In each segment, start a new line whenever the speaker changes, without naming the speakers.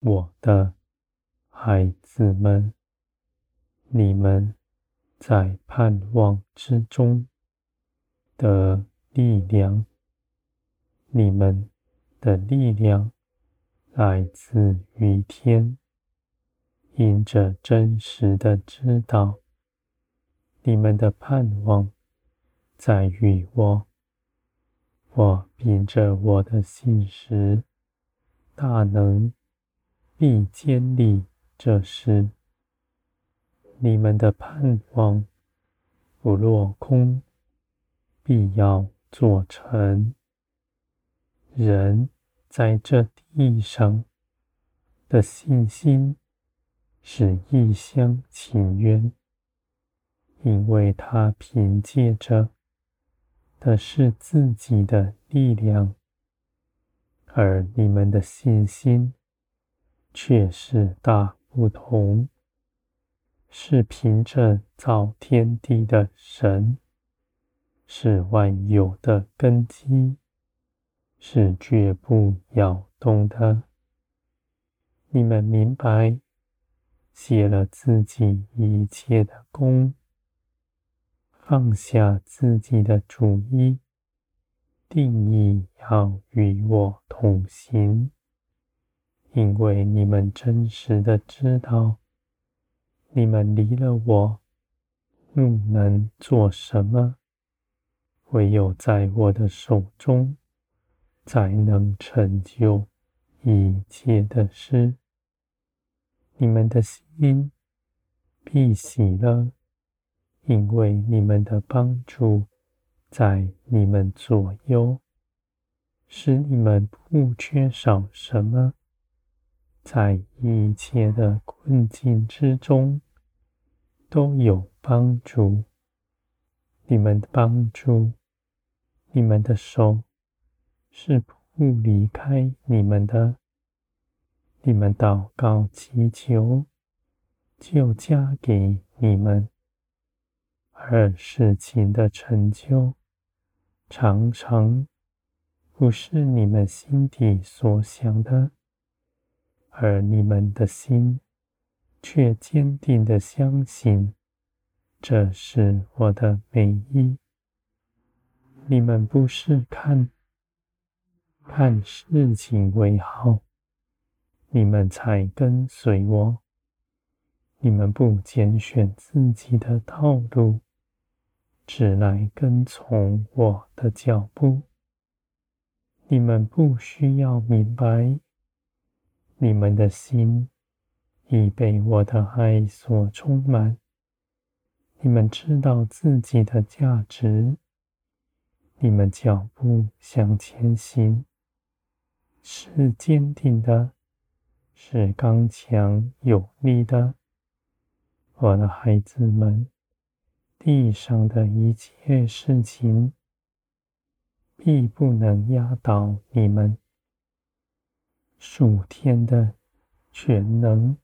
我的孩子们，你们在盼望之中的力量，你们的力量来自于天，因着真实的知道，你们的盼望在于我。我凭着我的信实，大能必坚立这事。你们的盼望不落空，必要做成。人在这地上的信心是一厢情愿，因为他凭借着。的是自己的力量，而你们的信心却是大不同，是凭着造天地的神，是万有的根基，是绝不摇动的。你们明白，卸了自己一切的功。放下自己的主意，定意要与我同行，因为你们真实的知道，你们离了我，不能做什么，唯有在我的手中，才能成就一切的事。你们的心必喜乐。因为你们的帮助在你们左右，使你们不缺少什么，在一切的困境之中都有帮助。你们的帮助，你们的手是不离开你们的。你们祷告祈求，就加给你们。而事情的成就，常常不是你们心底所想的，而你们的心却坚定的相信，这是我的美意。你们不是看看事情为好，你们才跟随我。你们不拣选自己的道路。只来跟从我的脚步，你们不需要明白，你们的心已被我的爱所充满。你们知道自己的价值，你们脚步向前行，是坚定的，是刚强有力的，我的孩子们。地上的一切事情，必不能压倒你们。属天的全能，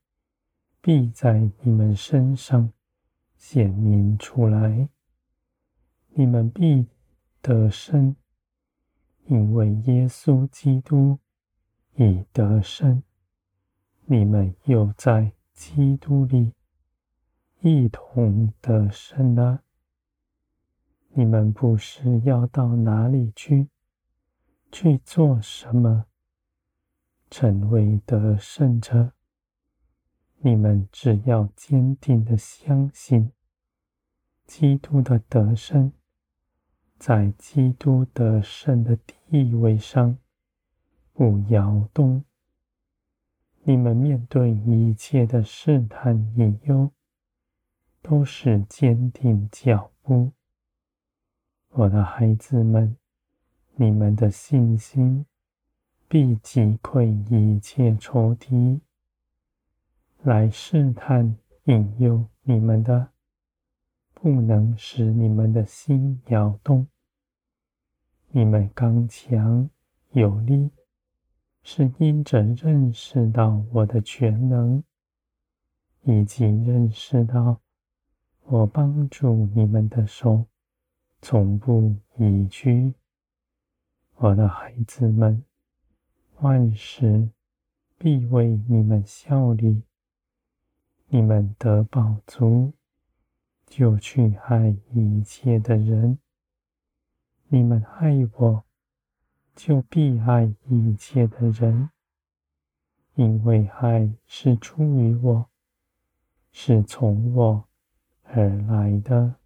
必在你们身上显明出来。你们必得胜，因为耶稣基督已得胜。你们又在基督里。一同得胜了。你们不是要到哪里去，去做什么，成为得胜者。你们只要坚定的相信，基督的得胜，在基督得胜的地位上不摇动。你们面对一切的试探引诱。都是坚定脚步，我的孩子们，你们的信心必击溃一切仇敌，来试探引诱你们的，不能使你们的心摇动。你们刚强有力，是因着认识到我的全能，以及认识到。我帮助你们的手，从不移居。我的孩子们，万事必为你们效力。你们得饱足，就去害一切的人；你们害我，就必害一切的人。因为害是出于我，是从我而来的。